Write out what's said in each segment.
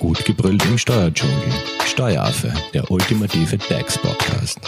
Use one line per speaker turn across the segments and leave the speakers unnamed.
Gut gebrüllt im Steuerdschungel. Steueraffe, der ultimative DAX-Podcast.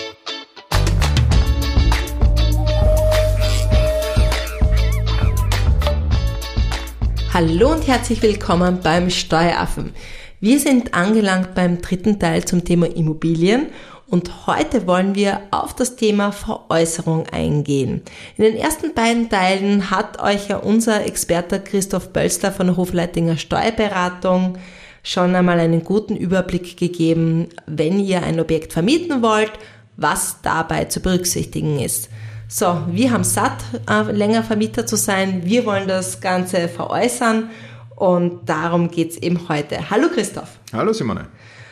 Hallo und herzlich willkommen beim Steueraffen. Wir sind angelangt beim dritten Teil zum Thema Immobilien und heute wollen wir auf das Thema Veräußerung eingehen. In den ersten beiden Teilen hat euch ja unser Experte Christoph Bölster von Hofleitinger Steuerberatung schon einmal einen guten Überblick gegeben, wenn ihr ein Objekt vermieten wollt, was dabei zu berücksichtigen ist. So, wir haben satt, äh, länger Vermieter zu sein. Wir wollen das Ganze veräußern und darum geht's eben heute. Hallo Christoph.
Hallo Simone.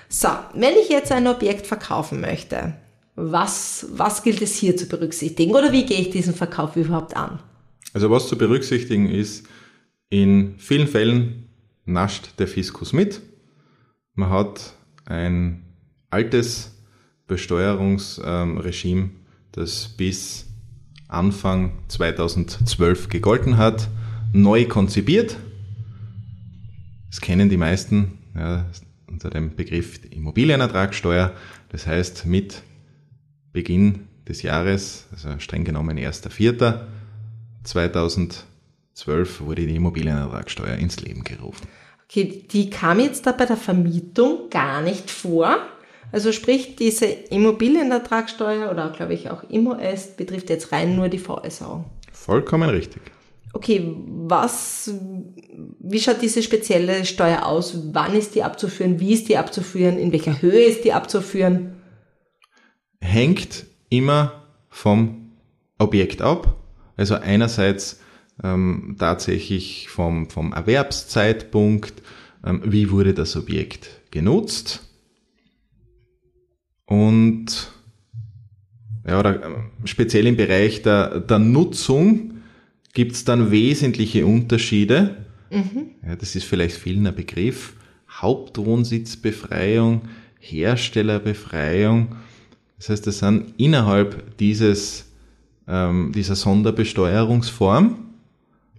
So, wenn ich jetzt ein Objekt verkaufen möchte, was, was gilt es hier zu berücksichtigen oder wie gehe ich diesen Verkauf überhaupt an?
Also was zu berücksichtigen ist, in vielen Fällen nascht der Fiskus mit. Man hat ein altes Besteuerungsregime, das bis Anfang 2012 gegolten hat, neu konzipiert. Das kennen die meisten ja, unter dem Begriff Immobilienertragssteuer. Das heißt, mit Beginn des Jahres, also streng genommen 1.4.2012, wurde die Immobilienertragssteuer ins Leben gerufen.
Okay, die kam jetzt da bei der Vermietung gar nicht vor. Also sprich, diese Immobilienertragssteuer oder glaube ich auch IMOS betrifft jetzt rein nur die Veräußerung.
Vollkommen richtig.
Okay, was, wie schaut diese spezielle Steuer aus? Wann ist die abzuführen? Wie ist die abzuführen? In welcher Höhe ist die abzuführen?
Hängt immer vom Objekt ab. Also einerseits ähm, tatsächlich vom, vom Erwerbszeitpunkt, ähm, wie wurde das Objekt genutzt und ja, oder, ähm, speziell im Bereich der, der Nutzung gibt es dann wesentliche Unterschiede. Mhm. Ja, das ist vielleicht vielen ein Begriff. Hauptwohnsitzbefreiung, Herstellerbefreiung. Das heißt, das sind innerhalb dieses, ähm, dieser Sonderbesteuerungsform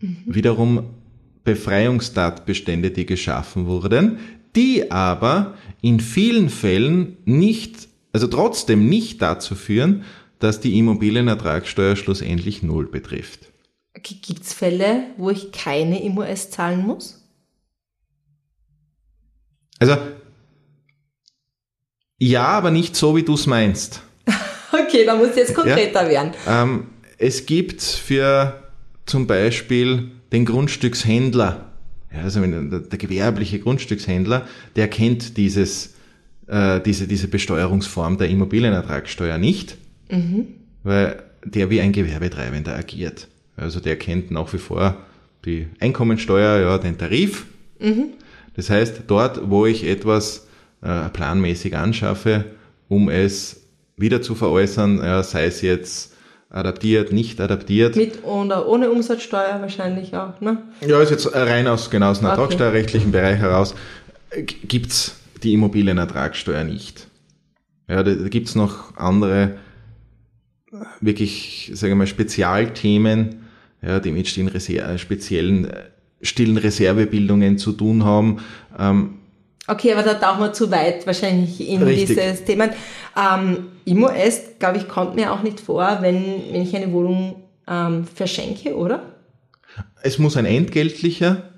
mhm. wiederum Befreiungstatbestände, die geschaffen wurden, die aber in vielen Fällen nicht, also trotzdem nicht dazu führen, dass die Immobilienertragssteuer schlussendlich null betrifft.
Gibt es Fälle, wo ich keine IMOS zahlen muss?
Also, ja, aber nicht so, wie du es meinst.
okay, da muss jetzt konkreter ja, werden.
Ähm, es gibt für zum Beispiel den Grundstückshändler, ja, also der, der gewerbliche Grundstückshändler, der kennt dieses, äh, diese, diese Besteuerungsform der Immobilienertragssteuer nicht, mhm. weil der wie ein Gewerbetreibender agiert. Also der kennt nach wie vor die Einkommensteuer, ja, den Tarif. Mhm. Das heißt, dort, wo ich etwas äh, planmäßig anschaffe, um es wieder zu veräußern, ja, sei es jetzt adaptiert, nicht adaptiert.
Mit oder ohne Umsatzsteuer wahrscheinlich auch, ne?
Ja, ist jetzt rein aus, genau aus dem okay. ertragssteuerrechtlichen Bereich heraus, gibt's die Immobilienertragssteuer nicht. Ja, da, da gibt's noch andere, wirklich, sagen wir mal, Spezialthemen, ja, die mit stillen Reser speziellen äh, stillen Reservebildungen zu tun haben. Ähm,
okay, aber da tauchen wir zu weit wahrscheinlich in richtig. dieses Thema. Ähm, IMOS, glaube ich, kommt mir auch nicht vor, wenn, wenn ich eine Wohnung ähm, verschenke, oder?
Es muss ein entgeltlicher,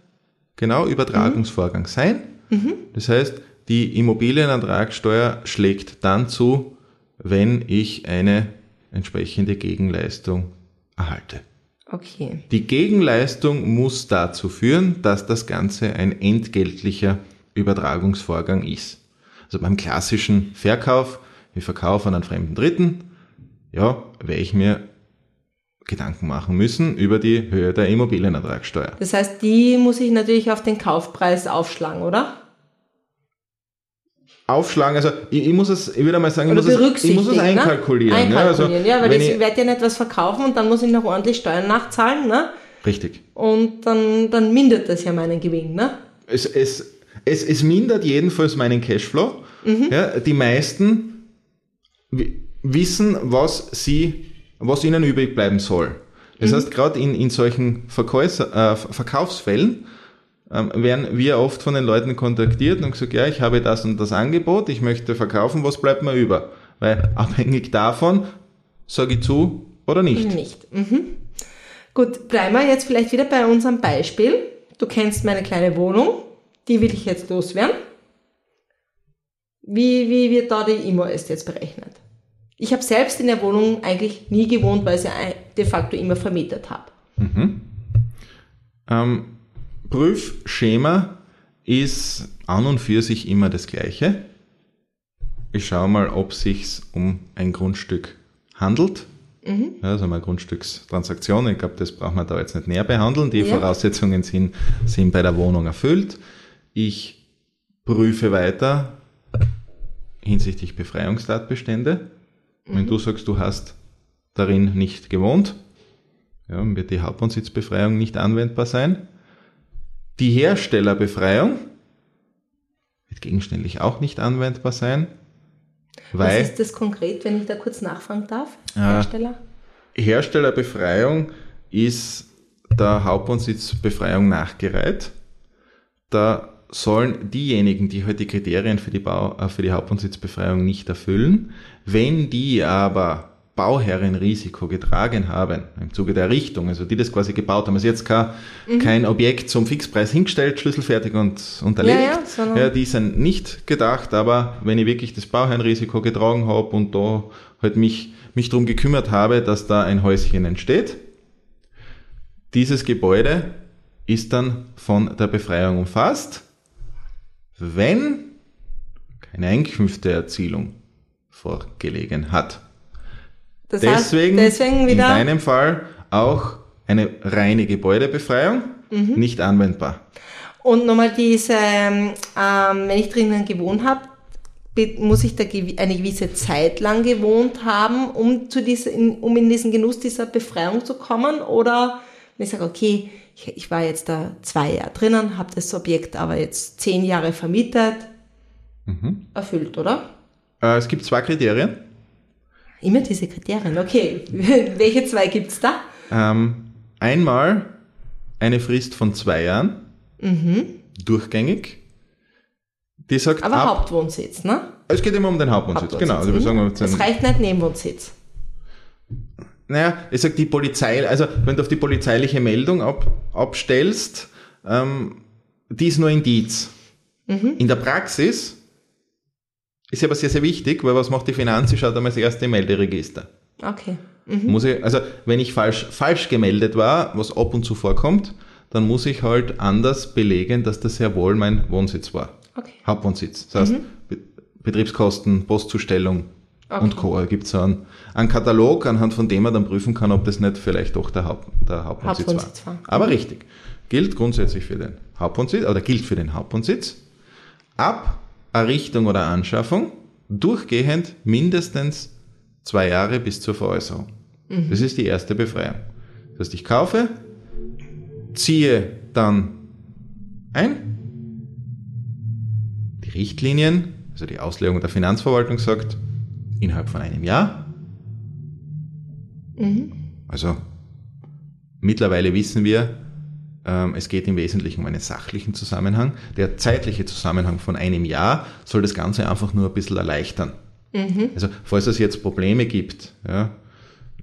genau, Übertragungsvorgang mhm. sein. Mhm. Das heißt, die Immobilienertragssteuer schlägt dann zu, wenn ich eine entsprechende Gegenleistung erhalte.
Okay.
Die Gegenleistung muss dazu führen, dass das Ganze ein entgeltlicher Übertragungsvorgang ist. Also beim klassischen Verkauf, ich verkaufe an einen fremden Dritten, ja, werde ich mir Gedanken machen müssen über die Höhe der Immobilienertragssteuer.
Das heißt, die muss ich natürlich auf den Kaufpreis aufschlagen, oder?
aufschlagen. Also ich, ich, muss es, ich würde mal sagen, ich muss es, ich muss es einkalkulieren.
Ne? Einkalkulieren, ja, also, ja weil ich werde ja nicht was verkaufen und dann muss ich noch ordentlich Steuern nachzahlen, ne?
Richtig.
Und dann, dann mindert das ja meinen Gewinn, ne?
Es, es, es, es mindert jedenfalls meinen Cashflow. Mhm. Ja, die meisten wissen, was sie, was ihnen übrig bleiben soll. Das mhm. heißt, gerade in, in solchen Verkäufer, äh, Verkaufsfällen ähm, werden wir oft von den Leuten kontaktiert und gesagt, ja, ich habe das und das Angebot, ich möchte verkaufen, was bleibt mir über? Weil abhängig davon sage ich zu oder nicht.
Nicht. Mhm. Gut, bleiben wir jetzt vielleicht wieder bei unserem Beispiel. Du kennst meine kleine Wohnung, die will ich jetzt loswerden. Wie, wie wird da die IMO-Est jetzt berechnet? Ich habe selbst in der Wohnung eigentlich nie gewohnt, weil ich sie de facto immer vermietet habe.
Mhm. Ähm, Prüfschema ist an und für sich immer das gleiche. Ich schaue mal, ob sich um ein Grundstück handelt. Mhm. Ja, also mal Grundstückstransaktion. Ich glaube, das braucht man da jetzt nicht näher behandeln. Die ja. Voraussetzungen sind, sind bei der Wohnung erfüllt. Ich prüfe weiter hinsichtlich Befreiungstatbestände. Mhm. Wenn du sagst, du hast darin nicht gewohnt, ja, wird die Hauptwohnsitzbefreiung nicht anwendbar sein. Die Herstellerbefreiung wird gegenständlich auch nicht anwendbar sein.
Weil, Was ist das konkret, wenn ich da kurz nachfragen darf? Hersteller?
Herstellerbefreiung ist der Hauptwohnsitzbefreiung nachgereiht. Da sollen diejenigen, die halt die Kriterien für die, Bau, äh, für die Hauptwohnsitzbefreiung nicht erfüllen, wenn die aber Bauherrenrisiko getragen haben im Zuge der Errichtung, also die das quasi gebaut haben. Also jetzt kein, mhm. kein Objekt zum Fixpreis hingestellt, schlüsselfertig und unterlegt. Ja, ja, ja, die sind nicht gedacht, aber wenn ich wirklich das Bauherrenrisiko getragen habe und da halt mich, mich drum gekümmert habe, dass da ein Häuschen entsteht, dieses Gebäude ist dann von der Befreiung umfasst, wenn keine Einkünfteerzielung vorgelegen hat. Das deswegen, heißt, deswegen in deinem Fall auch eine reine Gebäudebefreiung mhm. nicht anwendbar.
Und nochmal diese, ähm, wenn ich drinnen gewohnt habe, muss ich da eine gewisse Zeit lang gewohnt haben, um, zu dieser, um in diesen Genuss dieser Befreiung zu kommen? Oder wenn ich sage, okay, ich, ich war jetzt da zwei Jahre drinnen, habe das Objekt aber jetzt zehn Jahre vermietet, mhm. erfüllt, oder?
Äh, es gibt zwei Kriterien.
Immer diese Kriterien. Okay, welche zwei gibt's da?
Ähm, einmal eine Frist von zwei Jahren, mhm. durchgängig. Die sagt
Aber ab, Hauptwohnsitz, ne?
Es geht immer um den Hauptwohnsitz, genau. Also wir
sagen, es reicht nicht Nebenwohnsitz.
Naja, ich sag die Polizei, also wenn du auf die polizeiliche Meldung ab, abstellst, ähm, die ist nur Indiz. Mhm. In der Praxis ist aber sehr, sehr wichtig, weil was macht die Finanz? Sie schaut einmal das erste Melderegister.
Okay.
Mhm. Muss ich, also wenn ich falsch, falsch gemeldet war, was ab und zu vorkommt, dann muss ich halt anders belegen, dass das sehr wohl mein Wohnsitz war. Okay. Hauptwohnsitz. Das heißt, mhm. Betriebskosten, Postzustellung okay. und Co. Da gibt es einen, einen Katalog, anhand von dem man dann prüfen kann, ob das nicht vielleicht doch der, Haupt, der Hauptwohnsitz, Hauptwohnsitz war. war. Aber richtig. Gilt grundsätzlich für den Hauptwohnsitz, oder gilt für den Hauptwohnsitz. Ab Errichtung oder Anschaffung durchgehend mindestens zwei Jahre bis zur Veräußerung. Mhm. Das ist die erste Befreiung. Das heißt, ich kaufe, ziehe dann ein. Die Richtlinien, also die Auslegung der Finanzverwaltung sagt, innerhalb von einem Jahr. Mhm. Also mittlerweile wissen wir, ähm, es geht im Wesentlichen um einen sachlichen Zusammenhang. Der zeitliche Zusammenhang von einem Jahr soll das Ganze einfach nur ein bisschen erleichtern. Mhm. Also falls es jetzt Probleme gibt, ja,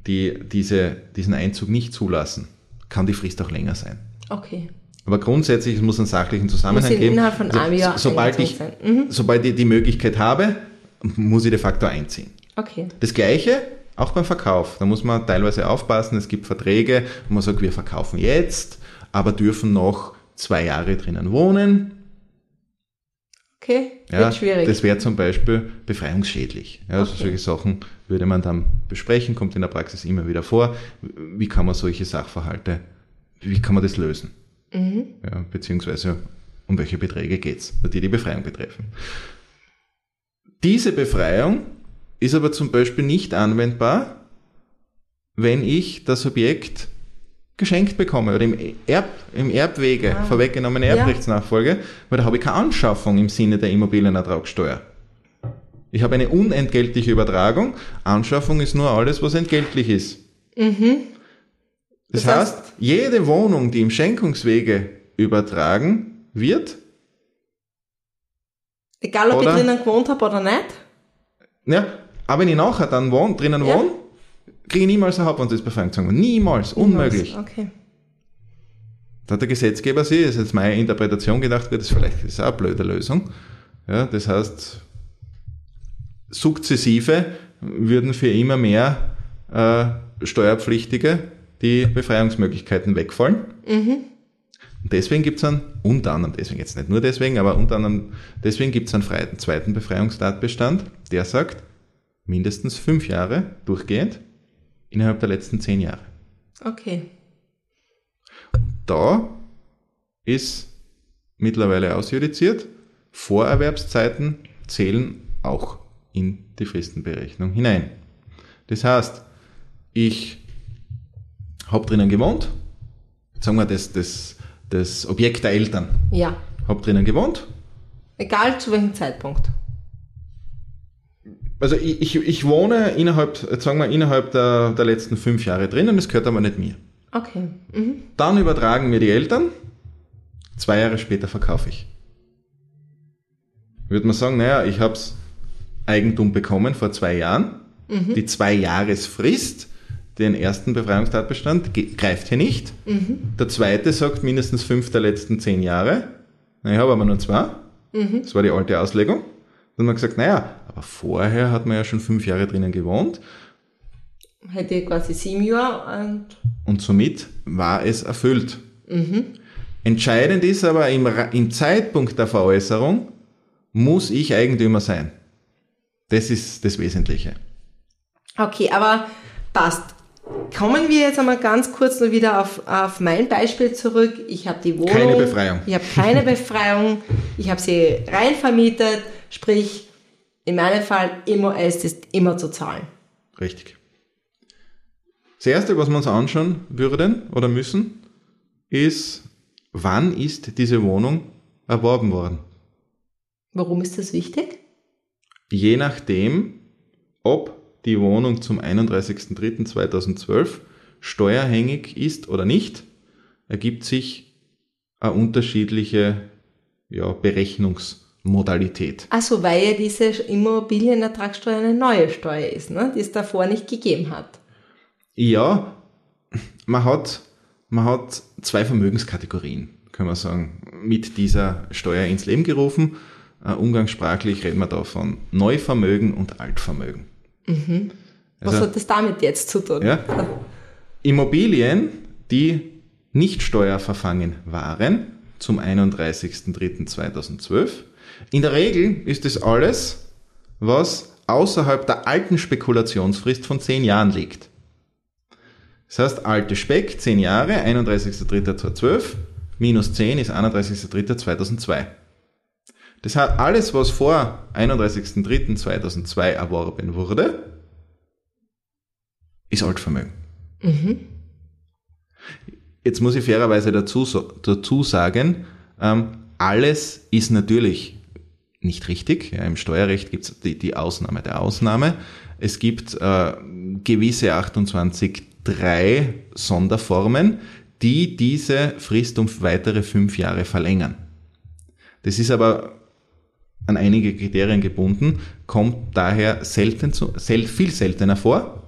die diese, diesen Einzug nicht zulassen, kann die Frist auch länger sein.
Okay.
Aber grundsätzlich es muss einen sachlichen Zusammenhang geben.
Innerhalb von einem Jahr
sobald ich, mhm. sobald ich die Möglichkeit habe, muss ich de facto einziehen.
Okay.
Das Gleiche auch beim Verkauf. Da muss man teilweise aufpassen. Es gibt Verträge, wo man sagt, wir verkaufen jetzt aber dürfen noch zwei Jahre drinnen wohnen.
Okay,
ja, wird schwierig. Das wäre zum Beispiel befreiungsschädlich. Ja, also okay. solche Sachen würde man dann besprechen, kommt in der Praxis immer wieder vor. Wie kann man solche Sachverhalte, wie kann man das lösen? Mhm. Ja, beziehungsweise um welche Beträge geht's, die die Befreiung betreffen. Diese Befreiung ist aber zum Beispiel nicht anwendbar, wenn ich das Objekt geschenkt bekomme oder im, Erb, im Erbwege ah. vorweggenommene Erbrechtsnachfolge, weil da habe ich keine Anschaffung im Sinne der Immobilienertragssteuer. Ich habe eine unentgeltliche Übertragung. Anschaffung ist nur alles, was entgeltlich ist. Mhm. Das, das heißt, heißt, jede Wohnung, die im Schenkungswege übertragen wird.
Egal, ob
Oder-
ich drinnen gewohnt habe oder nicht.
Ja, aber wenn ich nachher dann wohne, drinnen
Ja.
wohne, kriege ich niemals eine Hauptmannsbefreiung. Niemals, unmöglich.
Okay.
Da hat der Gesetzgeber sich, das ist jetzt meine Interpretation gedacht wird, das ist vielleicht ist auch eine blöde Lösung. Ja, das heißt, sukzessive würden für immer mehr äh, Steuerpflichtige die Befreiungsmöglichkeiten wegfallen. Und deswegen gibt es einen, unter anderem, deswegen jetzt nicht nur deswegen, aber unter anderem, deswegen gibt es einen zweiten Befreiungstatbestand, der sagt, mindestens fünf Jahre durchgehend innerhalb der letzten zehn Jahre.
Okay.
Da ist mittlerweile ausjudiziert, Vorerwerbszeiten zählen auch in die Fristenberechnung hinein. Das heißt, ich habe drinnen gewohnt, sagen wir das, das, das Objekt der Eltern,
Ja.
habe drinnen gewohnt,
Egal zu welchem Zeitpunkt.
also ich, ich, ich wohne innerhalb, sagen wir, innerhalb der, der letzten fünf Jahre drinnen, das gehört aber nicht mir.
Okay. Mhm.
Dann übertragen mir die Eltern, zwei Jahre später verkaufe ich. Würde man sagen, naja, ich hab's Eigentum bekommen vor zwei Jahren, die zwei Jahresfrist, den ersten Befreiungstatbestand greift hier nicht. Der zweite sagt mindestens fünf der letzten zehn Jahre. Na, ich habe aber nur zwei. Das war die alte Auslegung. Dann hat man gesagt, naja, aber vorher hat man ja schon fünf Jahre drinnen gewohnt
Hätte quasi sieben Jahre und
und somit war es erfüllt. Entscheidend ist aber im, im Zeitpunkt der Veräußerung muss ich Eigentümer sein. Das ist das Wesentliche.
Okay, aber passt. Kommen wir jetzt einmal ganz kurz nur wieder auf, auf mein Beispiel zurück. Ich habe die Wohnung.
Keine Befreiung.
Ich habe keine Befreiung. Ich habe sie rein vermietet. Sprich, in meinem Fall, IMO-S ist immer zu zahlen.
Richtig. Das Erste, was wir uns anschauen würden oder müssen, ist, wann ist diese Wohnung erworben worden?
Warum ist das wichtig?
Je nachdem, ob die Wohnung zum 31.03.2012 steuerhängig ist oder nicht, ergibt sich eine unterschiedliche ja, Berechnungsmodalität.
Also, weil ja diese Immobilienertragssteuer eine neue Steuer ist, ne? die es davor nicht gegeben hat.
Ja, man hat, man hat zwei Vermögenskategorien, können wir sagen, mit dieser Steuer ins Leben gerufen. Äh, umgangssprachlich reden wir da von Neuvermögen und Altvermögen.
Was
Also-
hat das damit jetzt zu tun?
Ja. Immobilien, die nicht steuerverfangen waren, zum 31.03.2012. In der Regel ist es alles, was außerhalb der alten Spekulationsfrist von 10 Jahren liegt. Das heißt, alte Speck, 10 Jahre, 31.03.2012, minus 10 ist 31.03.2002. Das heißt, alles, was vor 31.03.2002 erworben wurde, ist Altvermögen. Jetzt muss ich fairerweise dazu, dazu sagen, ähm, alles ist natürlich nicht richtig. Ja, Im Steuerrecht gibt es die, die Ausnahme der Ausnahme. Es gibt äh, gewisse 28.3 Sonderformen, die diese Frist um weitere fünf Jahre verlängern. Das ist aber an einige Kriterien gebunden, kommt daher selten zu, sel, viel seltener vor.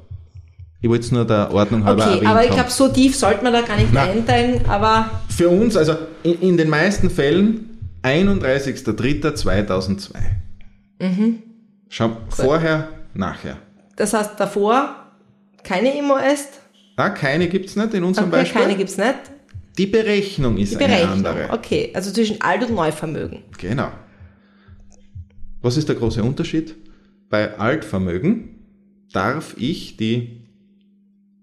Ich wollte es nur der Ordnung halber
Okay, aber ich glaube, so tief sollte man da gar nicht
Nein.
einteilen, aber
Für uns, also in, in den meisten Fällen 31.03.2002.
Mhm.
Schau, vorher, nachher.
das heißt davor keine Immo-S,
Ah, keine gibt's nicht in unserem
okay,
Beispiel.
keine gibt's nicht.
Die Berechnung ist
Die
eine
Berechnung,
andere.
okay, also zwischen Alt- und Neuvermögen.
Genau. Was ist der große Unterschied? Bei Altvermögen darf ich die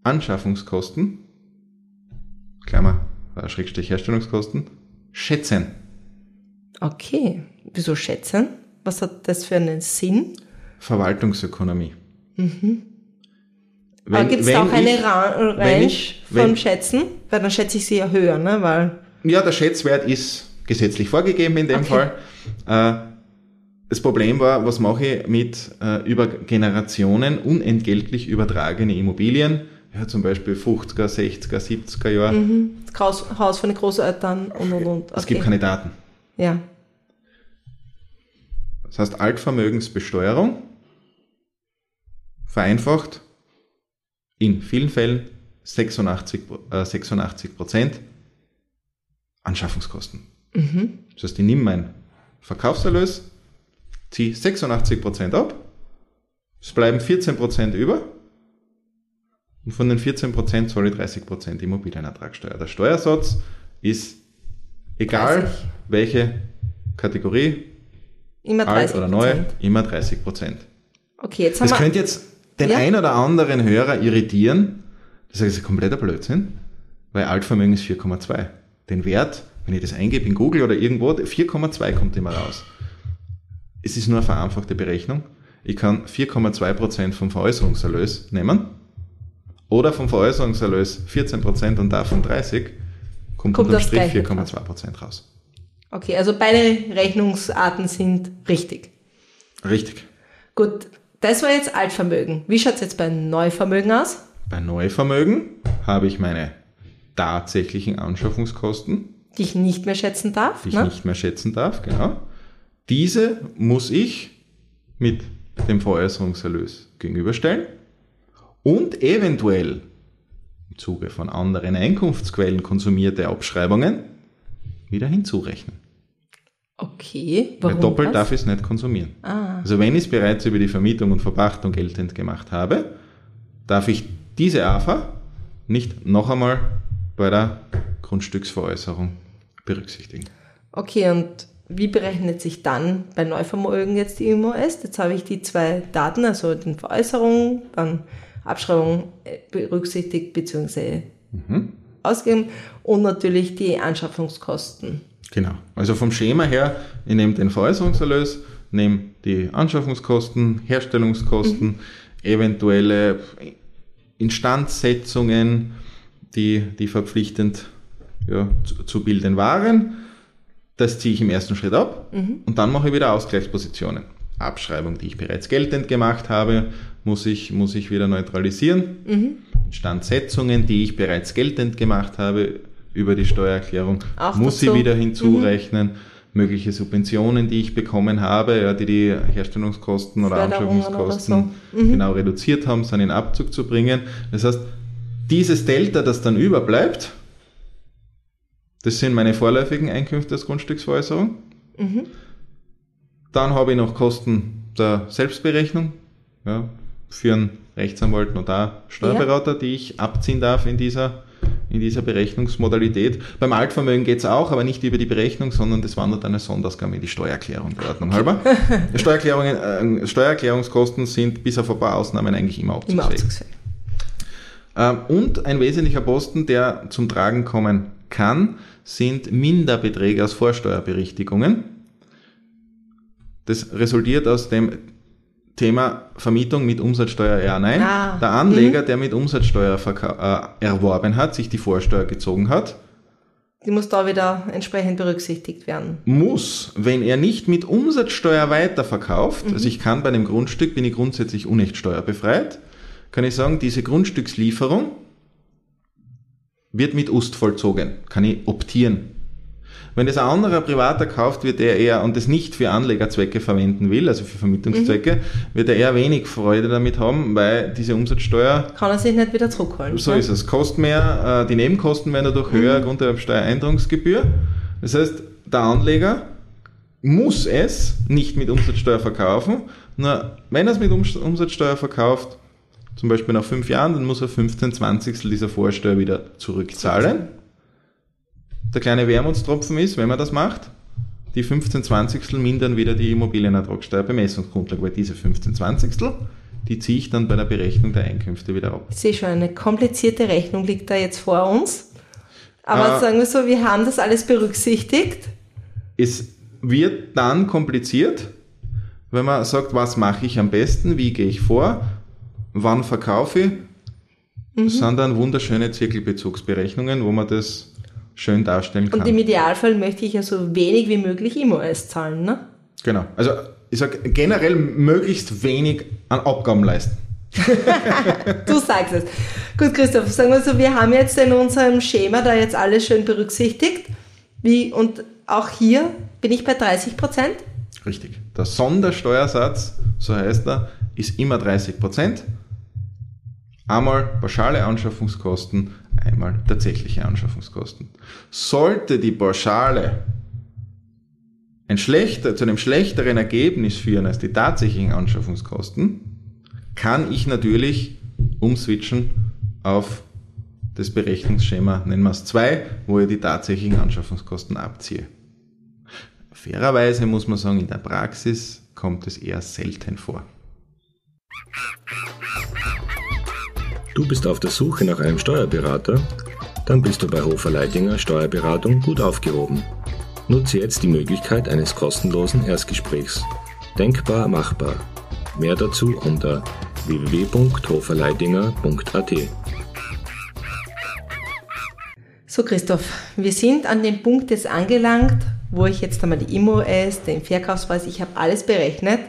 Anschaffungskosten, Klammer, äh, Schrägstrich Herstellungskosten, schätzen.
Okay, wieso schätzen? Was hat das für einen Sinn?
Verwaltungsökonomie.
Aber gibt es auch eine
ich-
Range
ich-
vom
wenn-
Schätzen? Weil dann schätze ich sie ja höher, ne? Weil,
Ja, der Schätzwert ist gesetzlich vorgegeben in dem
Okay.
Fall. Äh, das Problem war, was mache ich mit äh, über Generationen unentgeltlich übertragene Immobilien? Ja, zum Beispiel 50er, 60er, 70er Jahre.
das Haus, Haus von den Großeltern und und und.
Es gibt keine Daten.
Ja.
Das heißt, Altvermögensbesteuerung vereinfacht in vielen Fällen 86, äh, 86 Prozent Anschaffungskosten. Das heißt, ich nehme meinen Verkaufserlös, ziehe 86 Prozent ab, es bleiben 14 Prozent über und von den 14 Prozent zahle ich 30 Prozent Immobilienertragssteuer. Der Steuersatz ist egal
30.
welche Kategorie,
Immer
alt
30
oder neu, immer 30 Prozent.
Okay, jetzt haben
Das
wir.
könnte jetzt den
Ja.
ein oder anderen Hörer irritieren. Das ist ein kompletter Blödsinn, weil Altvermögen ist 4,2. Den Wert, wenn ich das eingebe in Google oder irgendwo, 4,2 kommt immer raus. Es ist nur eine vereinfachte Berechnung. Ich kann 4,2% vom Veräußerungserlös nehmen oder vom Veräußerungserlös 14% und davon 30, kommt,
Kommt
unterm Strich
Gleiche
4,2% raus.
Okay, also beide Rechnungsarten sind richtig.
Richtig.
Gut, das war jetzt Altvermögen. Wie schaut's jetzt bei Neuvermögen aus?
Bei Neuvermögen habe ich meine tatsächlichen Anschaffungskosten,
Die ich nicht mehr schätzen darf.
die ich
ne?
nicht mehr schätzen darf, genau. Diese muss ich mit dem Veräußerungserlös gegenüberstellen und eventuell im Zuge von anderen Einkunftsquellen konsumierte Abschreibungen wieder hinzurechnen.
Okay,
Weil
warum
doppelt
das?
darf ich es nicht konsumieren.
Ah,
Also wenn ich es bereits über die Vermietung und Verpachtung geltend gemacht habe, darf ich diese AFA nicht noch einmal bei der Grundstücksveräußerung berücksichtigen.
okay, und wie berechnet sich dann bei Neuvermögen jetzt die IMOS? Jetzt habe ich die zwei Daten, also den Veräußerung, dann Abschreibung äh, berücksichtigt bzw.
Mhm.
ausgegeben und natürlich die Anschaffungskosten.
Genau. Also vom Schema her, ich nehme den Veräußerungserlös, nehme die Anschaffungskosten, Herstellungskosten, eventuelle Instandsetzungen, die, die verpflichtend ja, zu, zu bilden waren. Das ziehe ich im ersten Schritt ab und dann mache ich wieder Ausgleichspositionen. Abschreibung, die ich bereits geltend gemacht habe, muss ich, muss ich wieder neutralisieren. Instandsetzungen, die ich bereits geltend gemacht habe über die Steuererklärung,
Auch
muss ich wieder hinzurechnen. Mögliche Subventionen, die ich bekommen habe, ja, die die Herstellungskosten oder Anschaffungskosten
so. Mhm.
genau reduziert haben, sind in Abzug zu bringen. Das heißt, dieses Delta, das dann überbleibt, das sind meine vorläufigen Einkünfte aus Grundstücksveräußerung.
Mhm.
Dann habe ich noch Kosten der Selbstberechnung ja, für einen Rechtsanwalt, Notar, Steuerberater, die ich abziehen darf in dieser, in dieser Berechnungsmodalität. Beim Altvermögen geht es auch, aber nicht über die Berechnung, sondern das wandert eine Sonderausgabe in die Steuererklärung der Ordnung halber. Steuererklärungen, äh, Steuererklärungskosten sind bis auf ein paar Ausnahmen eigentlich immer
Im
abzugsfähig.
Abzugsfeld.
Ähm, Und ein wesentlicher Posten, der zum Tragen kommen kann, sind Minderbeträge aus Vorsteuerberichtigungen. Das resultiert aus dem Thema Vermietung mit Umsatzsteuer ja nein.
Ah,
Der Anleger, der mit Umsatzsteuer äh, erworben hat, sich die Vorsteuer gezogen hat,
Die muss da wieder entsprechend berücksichtigt werden.
muss, wenn er nicht mit Umsatzsteuer weiterverkauft, also ich kann bei einem Grundstück, bin ich grundsätzlich unechtsteuerbefreit, kann ich sagen, diese Grundstückslieferung wird mit Ust vollzogen, kann ich optieren. Wenn das ein anderer Privater kauft, wird er eher, und das nicht für Anlegerzwecke verwenden will, also für Vermietungszwecke, wird er eher wenig Freude damit haben, weil diese Umsatzsteuer
Kann er sich nicht wieder zurückholen.
so
ne?
ist es. Kostet mehr, äh, die Nebenkosten werden dadurch höher, Grunderwerbsteuereintragungsgebühr. Das heißt, der Anleger muss es nicht mit Umsatzsteuer verkaufen. Nur wenn er es mit Ums- Umsatzsteuer verkauft, zum Beispiel nach fünf Jahren, dann muss er 15 Zwanzigstel dieser Vorsteuer wieder zurückzahlen. Der kleine Wermutstropfen ist, wenn man das macht, die 15 Zwanzigstel mindern wieder die Immobilienertragssteuer Bemessungsgrundlage, weil diese 15 Zwanzigstel, die ziehe ich dann bei der Berechnung der Einkünfte wieder ab.
Ich sehe schon, eine komplizierte Rechnung liegt da jetzt vor uns. Aber
Äh,
sagen wir so, wir haben das alles berücksichtigt.
Es wird dann kompliziert, wenn man sagt, was mache ich am besten, wie gehe ich vor, wann verkaufe ich. Das sind dann wunderschöne Zirkelbezugsberechnungen, wo man das schön darstellen kann.
Und im Idealfall möchte ich ja so wenig wie möglich IMOS zahlen. Ne?
genau. Also ich sage generell möglichst wenig an Abgaben leisten.
Du sagst es. Gut, Christoph, sagen wir so, wir haben jetzt in unserem Schema da jetzt alles schön berücksichtigt. Wie, und auch hier bin ich bei 30 Prozent?
Richtig. Der Sondersteuersatz, so heißt er, ist immer 30 Prozent. Einmal pauschale Anschaffungskosten, einmal tatsächliche Anschaffungskosten. Sollte die Pauschale ein schlechter, zu einem schlechteren Ergebnis führen als die tatsächlichen Anschaffungskosten, kann ich natürlich umswitchen auf das Berechnungsschema, nennen wir es 2, wo ich die tatsächlichen Anschaffungskosten abziehe. Fairerweise muss man sagen, in der Praxis kommt es eher selten vor.
Du bist auf der Suche nach einem Steuerberater? Dann bist du bei Hofer Leidinger Steuerberatung gut aufgehoben. Nutze jetzt die Möglichkeit eines kostenlosen Erstgesprächs. Denkbar machbar. Mehr dazu unter www.hoferleidinger.at.
So Christoph, wir sind an dem Punkt jetzt angelangt, wo ich jetzt einmal die IMO-S, den Verkaufspreis, ich habe alles berechnet.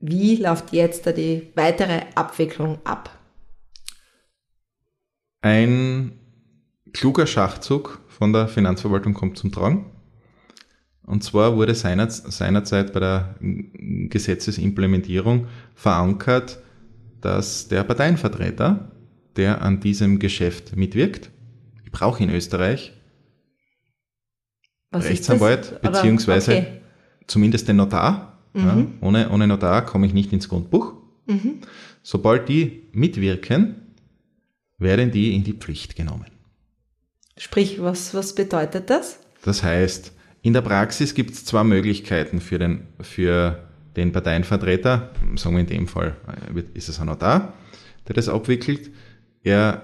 Wie läuft jetzt da die weitere Abwicklung ab?
Ein kluger Schachzug von der Finanzverwaltung kommt zum Tragen. Und zwar wurde seinerzeit bei der Gesetzesimplementierung verankert, dass der Parteienvertreter, der an diesem Geschäft mitwirkt, ich brauche in Österreich
Was
Rechtsanwalt beziehungsweise okay. zumindest den Notar. Mhm. Ja, ohne, ohne Notar komme ich nicht ins Grundbuch. Mhm. Sobald die mitwirken, werden die in die Pflicht genommen.
Sprich, was, was bedeutet das?
Das heißt, in der Praxis gibt es zwei Möglichkeiten für den, für den Parteienvertreter. Sagen wir in dem Fall äh, ist es ein Notar, der das abwickelt. Er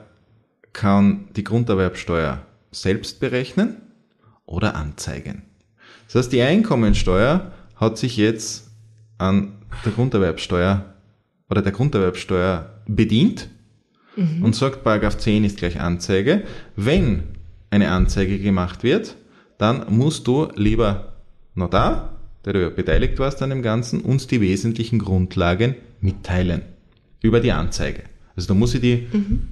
kann die Grunderwerbsteuer selbst berechnen oder anzeigen. Das heißt, die Einkommensteuer hat sich jetzt an der Grunderwerbsteuer oder der Grunderwerbsteuer bedient mhm. und sagt, Paragraph 10 ist gleich Anzeige. Wenn eine Anzeige gemacht wird, dann musst du lieber Notar, der du ja beteiligt warst an dem Ganzen, uns die wesentlichen Grundlagen mitteilen über die Anzeige. Also da muss ich die mhm.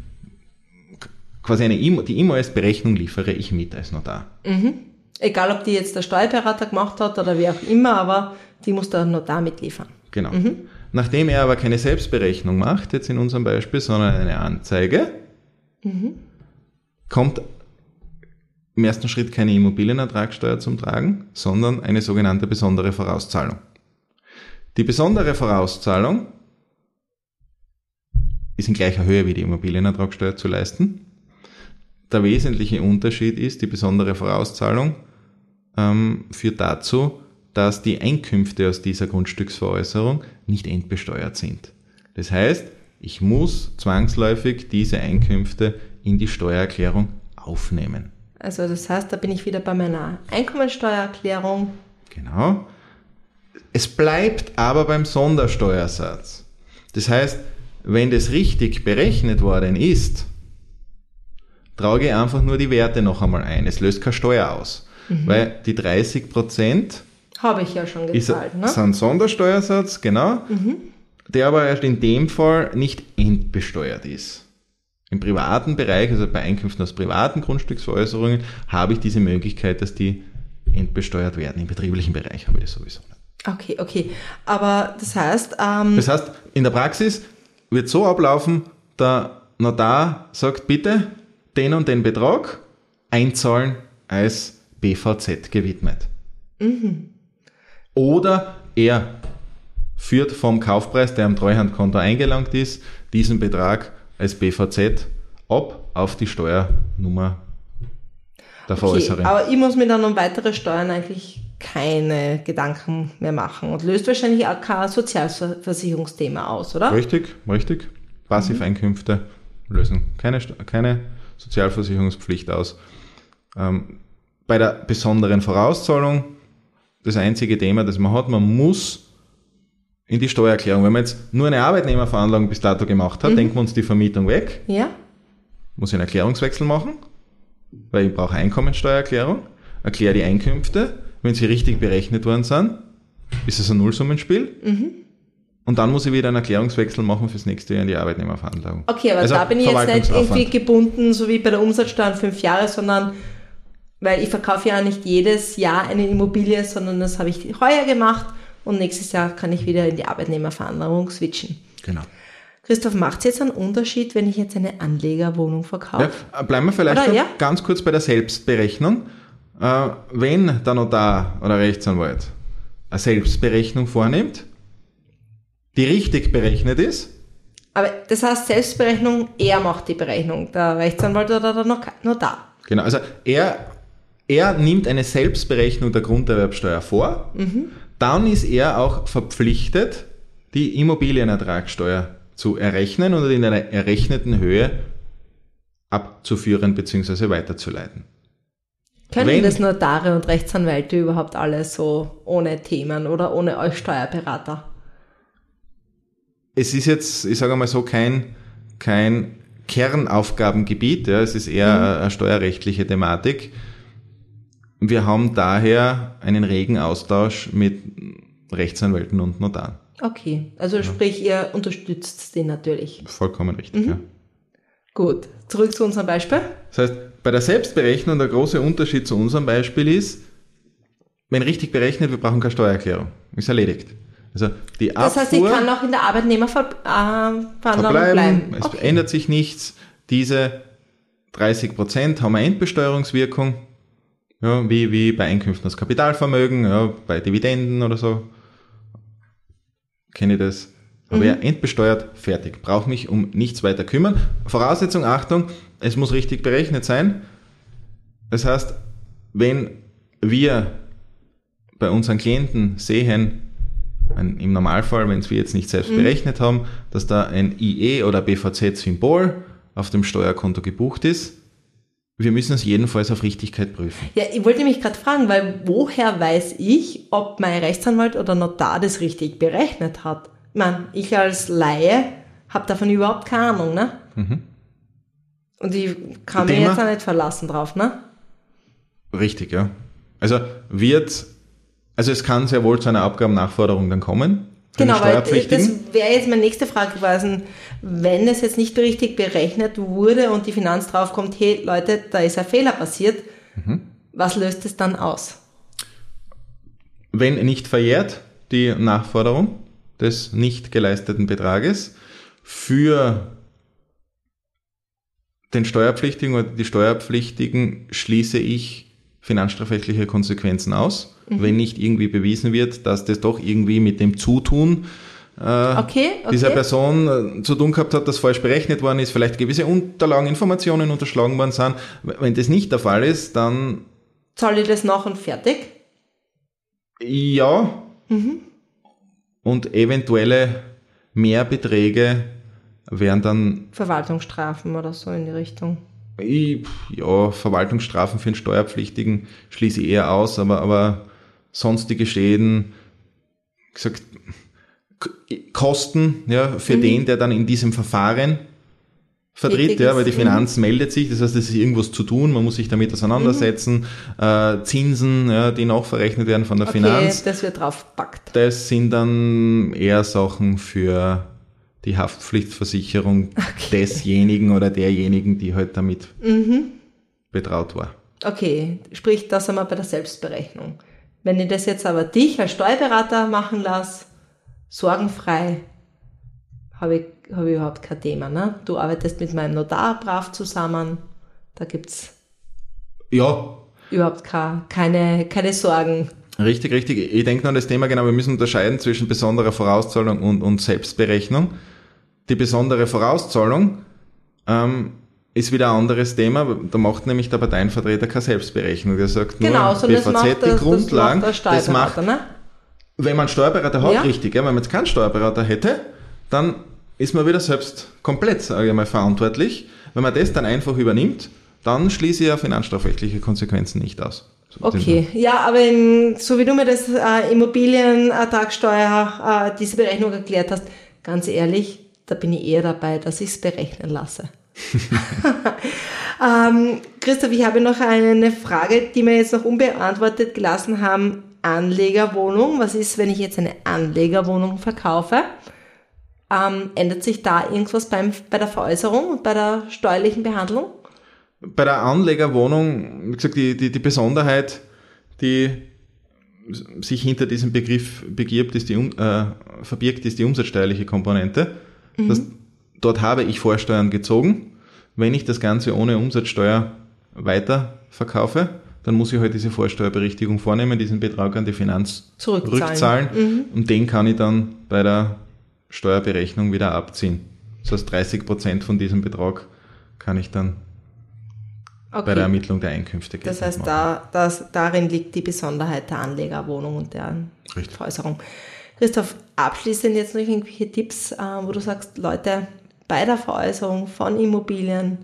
quasi eine IMO, die IMO-Berechnung liefere ich mit als Notar.
Mhm. Egal, ob die jetzt der Steuerberater gemacht hat oder wie auch immer, aber die muss der Notar mitliefern.
Genau. Mhm. Nachdem er aber keine Selbstberechnung macht, jetzt in unserem Beispiel, sondern eine Anzeige, mhm. kommt im ersten Schritt keine Immobilienertragssteuer zum Tragen, sondern eine sogenannte besondere Vorauszahlung. Die besondere Vorauszahlung ist in gleicher Höhe wie die Immobilienertragssteuer zu leisten. Der wesentliche Unterschied ist, die besondere Vorauszahlung ähm, führt dazu, dass die Einkünfte aus dieser Grundstücksveräußerung nicht entbesteuert sind. Das heißt, ich muss zwangsläufig diese Einkünfte in die Steuererklärung aufnehmen.
Also das heißt, da bin ich wieder bei meiner Einkommensteuererklärung.
Genau. Es bleibt aber beim Sondersteuersatz. Das heißt, wenn das richtig berechnet worden ist, trage ich einfach nur die Werte noch einmal ein. Es löst keine Steuer aus. Mhm. Weil die 30 Prozent
habe ich ja schon gezahlt.
Ist, ne? ist ein Sondersteuersatz, genau, mhm. der aber erst in dem Fall nicht entbesteuert ist. Im privaten Bereich, also bei Einkünften aus privaten Grundstücksveräußerungen, habe ich diese Möglichkeit, dass die entbesteuert werden. Im betrieblichen Bereich habe ich das sowieso nicht.
Okay, okay. Aber das heißt. Ähm
das heißt, in der Praxis wird so ablaufen, der Notar sagt bitte den und den Betrag einzahlen als BVZ gewidmet. Mhm. Oder er führt vom Kaufpreis, der am Treuhandkonto eingelangt ist, diesen Betrag als BVZ ab auf die Steuernummer der Veräußerin.
Okay, aber ich muss mir dann um weitere Steuern eigentlich keine Gedanken mehr machen und löst wahrscheinlich auch kein Sozialversicherungsthema aus, oder?
Richtig, richtig. Passiveinkünfte mhm. lösen keine, keine Sozialversicherungspflicht aus. Ähm, bei der besonderen Vorauszahlung das einzige Thema, das man hat. Man muss in die Steuererklärung, wenn man jetzt nur eine Arbeitnehmerveranlagung bis dato gemacht hat, mhm. denken wir uns die Vermietung weg.
Ja.
Muss ich einen Erklärungswechsel machen, weil ich brauche Einkommensteuererklärung, erkläre die Einkünfte. Wenn sie richtig berechnet worden sind, ist es ein Nullsummenspiel. Mhm. Und dann muss ich wieder einen Erklärungswechsel machen fürs nächste Jahr in die Arbeitnehmerveranlagung.
Okay, aber also da bin ich jetzt nicht irgendwie gebunden, so wie bei der Umsatzsteuer fünf Jahre, sondern Weil ich verkaufe ja nicht jedes Jahr eine Immobilie, sondern das habe ich heuer gemacht und nächstes Jahr kann ich wieder in die Arbeitnehmerveränderung switchen.
Genau.
Christoph, macht es jetzt einen Unterschied, wenn ich jetzt eine Anlegerwohnung verkaufe?
Ja, bleiben wir vielleicht
Oder, ja?
ganz kurz bei der Selbstberechnung. Äh, wenn der Notar oder Rechtsanwalt eine Selbstberechnung vornimmt, die richtig berechnet ist,
Aber das heißt, Selbstberechnung, er macht die Berechnung, der Rechtsanwalt oder der Notar.
genau, also er, er nimmt eine Selbstberechnung der Grunderwerbsteuer vor, dann ist er auch verpflichtet, die Immobilienertragssteuer zu errechnen und in einer errechneten Höhe abzuführen bzw. weiterzuleiten.
Können
Wenn-
das Notare und Rechtsanwälte überhaupt alle so ohne Themen oder ohne euch Steuerberater?
es ist jetzt, ich sage mal so, kein, kein Kernaufgabengebiet, ja, es ist eher eine steuerrechtliche Thematik. Wir haben daher einen regen Austausch mit Rechtsanwälten und Notaren.
Okay, also sprich, ihr unterstützt den natürlich.
Vollkommen richtig, ja.
Gut, zurück zu unserem Beispiel.
Das heißt, bei der Selbstberechnung der große Unterschied zu unserem Beispiel ist, wenn richtig berechnet, wir brauchen keine Steuererklärung. Ist erledigt. Also die
Das heißt,
Abfuhr
ich kann auch in der Arbeitnehmerverhandlung
verbleiben,
bleiben.
es
Okay.
ändert sich nichts. Diese 30 Prozent haben eine Endbesteuerungswirkung, ja, wie, wie bei Einkünften aus Kapitalvermögen, ja, bei Dividenden oder so. Kenne ich das. Aber ja, entbesteuert, fertig. Brauche mich um nichts weiter kümmern. Voraussetzung, Achtung, es muss richtig berechnet sein. Das heißt, wenn wir bei unseren Klienten sehen, ein- im Normalfall, wenn es wir jetzt nicht selbst berechnet haben, dass da ein IE oder BVZ-Symbol auf dem Steuerkonto gebucht ist, wir müssen es jedenfalls auf Richtigkeit prüfen.
Ja, ich wollte mich gerade fragen, weil woher weiß ich, ob mein Rechtsanwalt oder Notar das richtig berechnet hat? Ich meine, ich als Laie habe davon überhaupt keine Ahnung, ne? Und ich kann mich jetzt auch nicht verlassen drauf, ne?
Richtig, ja. Also wird, also es kann sehr wohl zu einer Abgabennachforderung dann kommen.
Genau, weil das wäre jetzt meine nächste Frage gewesen. Wenn es jetzt nicht richtig berechnet wurde und die Finanz draufkommt, hey Leute, da ist ein Fehler passiert,
Mhm.
was löst es dann aus?
wenn nicht verjährt, die Nachforderung des nicht geleisteten Betrages für den Steuerpflichtigen oder die Steuerpflichtigen schließe ich finanzstrafrechtliche Konsequenzen aus, wenn nicht irgendwie bewiesen wird, dass das doch irgendwie mit dem Zutun äh,
Okay, okay.
dieser Person äh, zu tun gehabt hat, dass falsch berechnet worden ist, vielleicht gewisse Unterlagen, Informationen unterschlagen worden sind. Wenn das nicht der Fall ist, dann
Zahle ich das nach und fertig?
Ja. Und eventuelle Mehrbeträge wären dann
Verwaltungsstrafen oder so in die Richtung.
Ich, ja, Verwaltungsstrafen für einen Steuerpflichtigen schließe ich eher aus, aber, aber sonstige Schäden, gesagt, Kosten ja, für den, der dann in diesem Verfahren vertritt, ja, weil die
mhm.
Finanz meldet sich, das heißt, es ist irgendwas zu tun, man muss sich damit auseinandersetzen, äh, Zinsen, ja, die nachverrechnet werden von der
Okay,
Finanz.
das wird draufpackt.
Das sind dann eher Sachen für die Haftpflichtversicherung desjenigen oder derjenigen, die halt damit betraut war.
Okay, sprich, das wir bei der Selbstberechnung. Wenn ich das jetzt aber dich als Steuerberater machen lasse, sorgenfrei, habe ich, habe ich überhaupt kein Thema. Ne? Du arbeitest mit meinem Notar brav zusammen, da gibt's
Ja,
überhaupt keine, keine, keine Sorgen.
richtig, richtig. Ich denke noch an das Thema genau, wir müssen unterscheiden zwischen besonderer Vorauszahlung und, und Selbstberechnung. Die besondere Vorauszahlung ähm, ist wieder ein anderes Thema. Da macht nämlich der Parteienvertreter keine Selbstberechnung. Der sagt nur,
Genau, so das
BVZ,
macht,
die
das
Grundlagen.
macht der
das macht
ne?
Wenn man einen Steuerberater hat,
Ja.
richtig, ja, wenn man jetzt keinen Steuerberater hätte, dann ist man wieder selbst komplett, sage ich mal, verantwortlich. Wenn man das dann einfach übernimmt, dann schließe ich ja finanzstrafrechtliche Konsequenzen nicht aus.
Okay, ja, aber in, so wie du mir das äh, Immobilienertragssteuer, äh, diese Berechnung erklärt hast, ganz ehrlich, da bin ich eher dabei, dass ich es berechnen lasse. ähm, Christoph, ich habe noch eine Frage, die wir jetzt noch unbeantwortet gelassen haben. Anlegerwohnung. Was ist, wenn ich jetzt eine Anlegerwohnung verkaufe? Ähm, ändert sich da irgendwas beim, bei der Veräußerung und bei der steuerlichen Behandlung?
bei der Anlegerwohnung, wie gesagt, die, die, die Besonderheit, die sich hinter diesem Begriff begirbt, ist die, äh, verbirgt, ist die umsatzsteuerliche Komponente. Mhm. Das, dort habe ich Vorsteuern gezogen. Wenn ich das Ganze ohne Umsatzsteuer weiter verkaufe, dann muss ich halt diese Vorsteuerberichtigung vornehmen, diesen Betrag an die Finanz zurückzahlen mhm. und den kann ich dann bei der Steuerberechnung wieder abziehen. Das heißt, 30 Prozent von diesem Betrag kann ich dann okay. bei der Ermittlung der Einkünfte
Das heißt, da, das, darin liegt die Besonderheit der Anlegerwohnung und der Richtig. Veräußerung. Christoph, abschließend jetzt noch irgendwelche Tipps, äh, wo du sagst, Leute, bei der Veräußerung von Immobilien,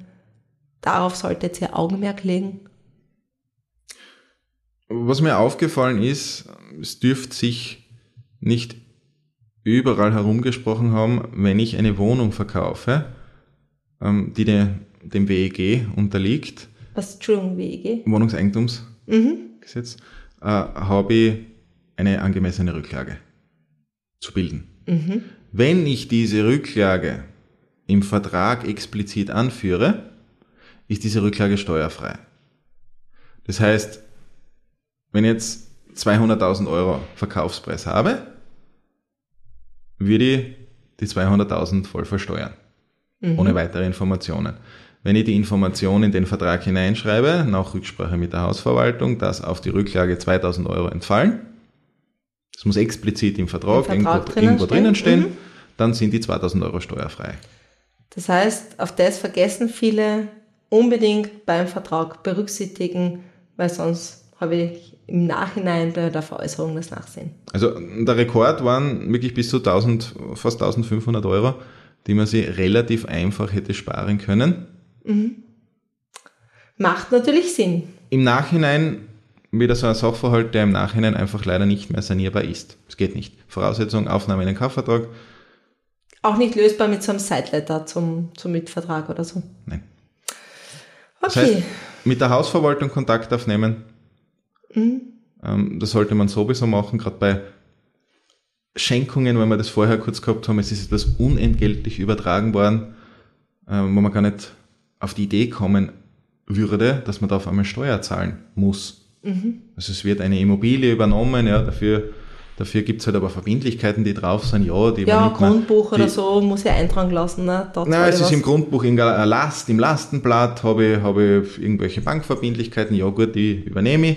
darauf solltet ihr Augenmerk legen?
Was mir aufgefallen ist, es dürfte sich nicht überall herumgesprochen haben, wenn ich eine Wohnung verkaufe, ähm, die dem WEG unterliegt.
Was, Entschuldigung, WEG?
Wohnungseigentumsgesetz, mhm. äh, habe ich eine angemessene Rücklage zu bilden. Mhm. Wenn ich diese Rücklage im Vertrag explizit anführe, ist diese Rücklage steuerfrei. Das heißt, wenn ich jetzt 200.000 Euro Verkaufspreis habe, würde ich die 200.000 voll versteuern. Mhm. Ohne weitere Informationen. Wenn ich die Information in den Vertrag hineinschreibe, nach Rücksprache mit der Hausverwaltung, dass auf die Rücklage 2.000 Euro entfallen, das muss explizit im Vertrag, Im Vertrag irgendwo, drinnen, irgendwo drinnen stehen, mhm. dann sind die 2.000 Euro steuerfrei.
Das heißt, auf das vergessen viele unbedingt beim Vertrag berücksichtigen, weil sonst habe ich im Nachhinein bei der Veräußerung das Nachsehen.
Also der Rekord waren wirklich bis zu 1000, fast 1500 Euro, die man sich relativ einfach hätte sparen können. Mhm.
Macht natürlich Sinn.
Im Nachhinein wieder so ein Sachverhalt, der im Nachhinein einfach leider nicht mehr sanierbar ist. Es geht nicht. Voraussetzung, Aufnahme in den Kaufvertrag.
Auch nicht lösbar mit so einem Sideletter zum, zum Mitvertrag oder so?
Nein. Okay. Das heißt, mit der Hausverwaltung Kontakt aufnehmen, Mhm. Ähm, das sollte man sowieso machen, gerade bei Schenkungen, wenn wir das vorher kurz gehabt haben, es ist etwas unentgeltlich übertragen worden, ähm, wo man gar nicht auf die Idee kommen würde, dass man da auf einmal Steuer zahlen muss. Mhm. Also es wird eine Immobilie übernommen, ja, dafür, dafür gibt es halt aber Verbindlichkeiten, die drauf sind, ja, die
Ja, Grundbuch man, die, oder so muss ich eintragen lassen. Ne?
Nein, es ist im Grundbuch in Last, im Lastenblatt habe ich, habe ich irgendwelche Bankverbindlichkeiten, ja gut, die übernehme ich.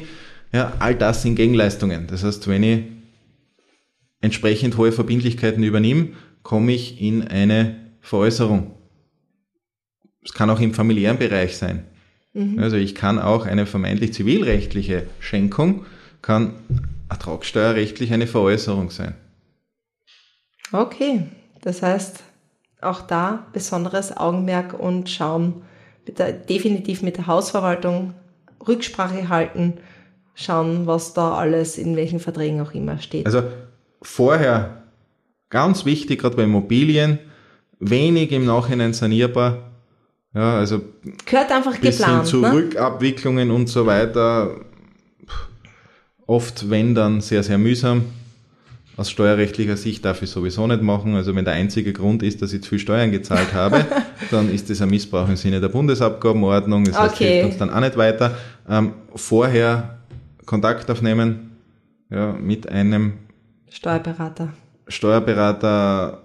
Ja, all das sind Gegenleistungen. Das heißt, wenn ich entsprechend hohe Verbindlichkeiten übernehme, komme ich in eine Veräußerung. Es kann auch im familiären Bereich sein. Mhm. Also ich kann auch eine vermeintlich zivilrechtliche Schenkung, kann ertragssteuerrechtlich eine Veräußerung sein.
Okay, das heißt, auch da besonderes Augenmerk und schauen, bitte definitiv mit der Hausverwaltung Rücksprache halten schauen, was da alles in welchen Verträgen auch immer steht.
Also vorher ganz wichtig, gerade bei Immobilien, wenig im Nachhinein sanierbar. Ja, also
gehört einfach bis geplant.
Hin zu ne? Rückabwicklungen und so weiter. Oft, wenn dann sehr, sehr mühsam. Aus steuerrechtlicher Sicht darf ich sowieso nicht machen. Also wenn der einzige Grund ist, dass ich zu viel Steuern gezahlt habe, dann ist das ein Missbrauch im Sinne der Bundesabgabenordnung. Das heißt, okay. hilft uns dann auch nicht weiter. Ähm, vorher Kontakt aufnehmen ja, mit einem
Steuerberater.
Steuerberater,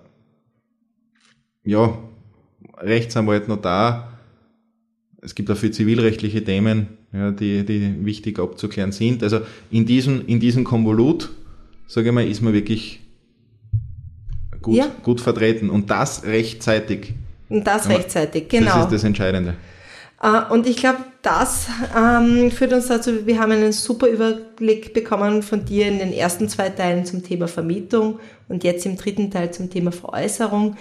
ja, Rechtsanwalt, Notar. Es gibt auch für zivilrechtliche Themen, ja, die, die wichtig abzuklären sind. Also in diesem, in diesem Konvolut, sage ich mal, ist man wirklich gut, ja. gut vertreten und das rechtzeitig.
Und das rechtzeitig, genau. Das
ist das Entscheidende.
Äh, und ich glaube, das ähm, führt uns dazu, wir haben einen super Überblick bekommen von dir in den ersten zwei Teilen zum Thema Vermietung und jetzt im dritten Teil zum Thema Veräußerung.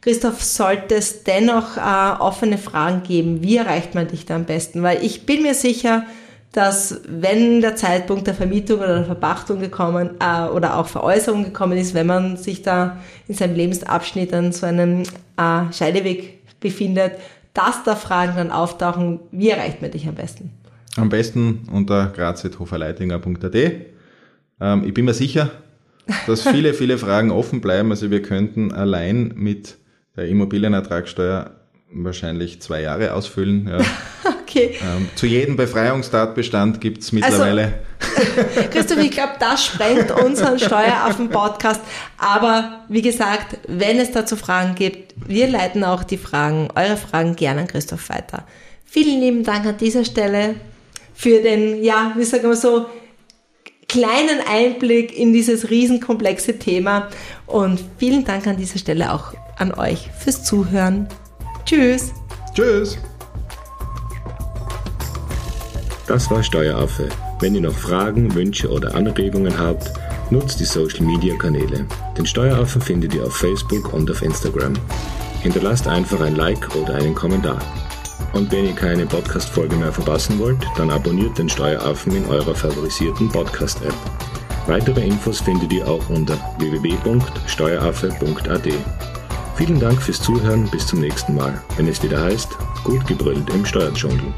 Christoph, sollte es dennoch äh, offene Fragen geben, wie erreicht man dich da am besten? Weil ich bin mir sicher, dass wenn der Zeitpunkt der Vermietung oder der Verpachtung gekommen äh, oder auch Veräußerung gekommen ist, wenn man sich da in seinem Lebensabschnitt an so einem äh, Scheideweg befindet, dass da Fragen dann auftauchen, wie erreicht man dich am besten?
Am besten unter graz.hoferleitinger.at. Ähm, ich bin mir sicher, dass viele, viele Fragen offen bleiben. Also wir könnten allein mit der Immobilienertragssteuer wahrscheinlich zwei Jahre ausfüllen. Ja.
Okay.
Ähm, zu jedem Befreiungstatbestand gibt es mittlerweile.
Also, Christoph, ich glaube, das sprengt unseren Steueraffen-Podcast. Aber wie gesagt, wenn es dazu Fragen gibt, wir leiten auch die Fragen, eure Fragen gerne an Christoph weiter. Vielen lieben Dank an dieser Stelle für den, ja, wie sagen wir so, kleinen Einblick in dieses riesenkomplexe Thema. Und vielen Dank an dieser Stelle auch an euch fürs Zuhören. Tschüss.
Tschüss.
Das war Steueraffe. Wenn ihr noch Fragen, Wünsche oder Anregungen habt, nutzt die Social Media Kanäle. Den Steueraffen findet ihr auf Facebook und auf Instagram. Hinterlasst einfach ein Like oder einen Kommentar. Und wenn ihr keine Podcast-Folge mehr verpassen wollt, dann abonniert den Steueraffen in eurer favorisierten Podcast-App. Weitere Infos findet ihr auch unter www.steueraffe.at. Vielen Dank fürs Zuhören, bis zum nächsten Mal, wenn es wieder heißt, gut gebrüllt im Steuerdschungel.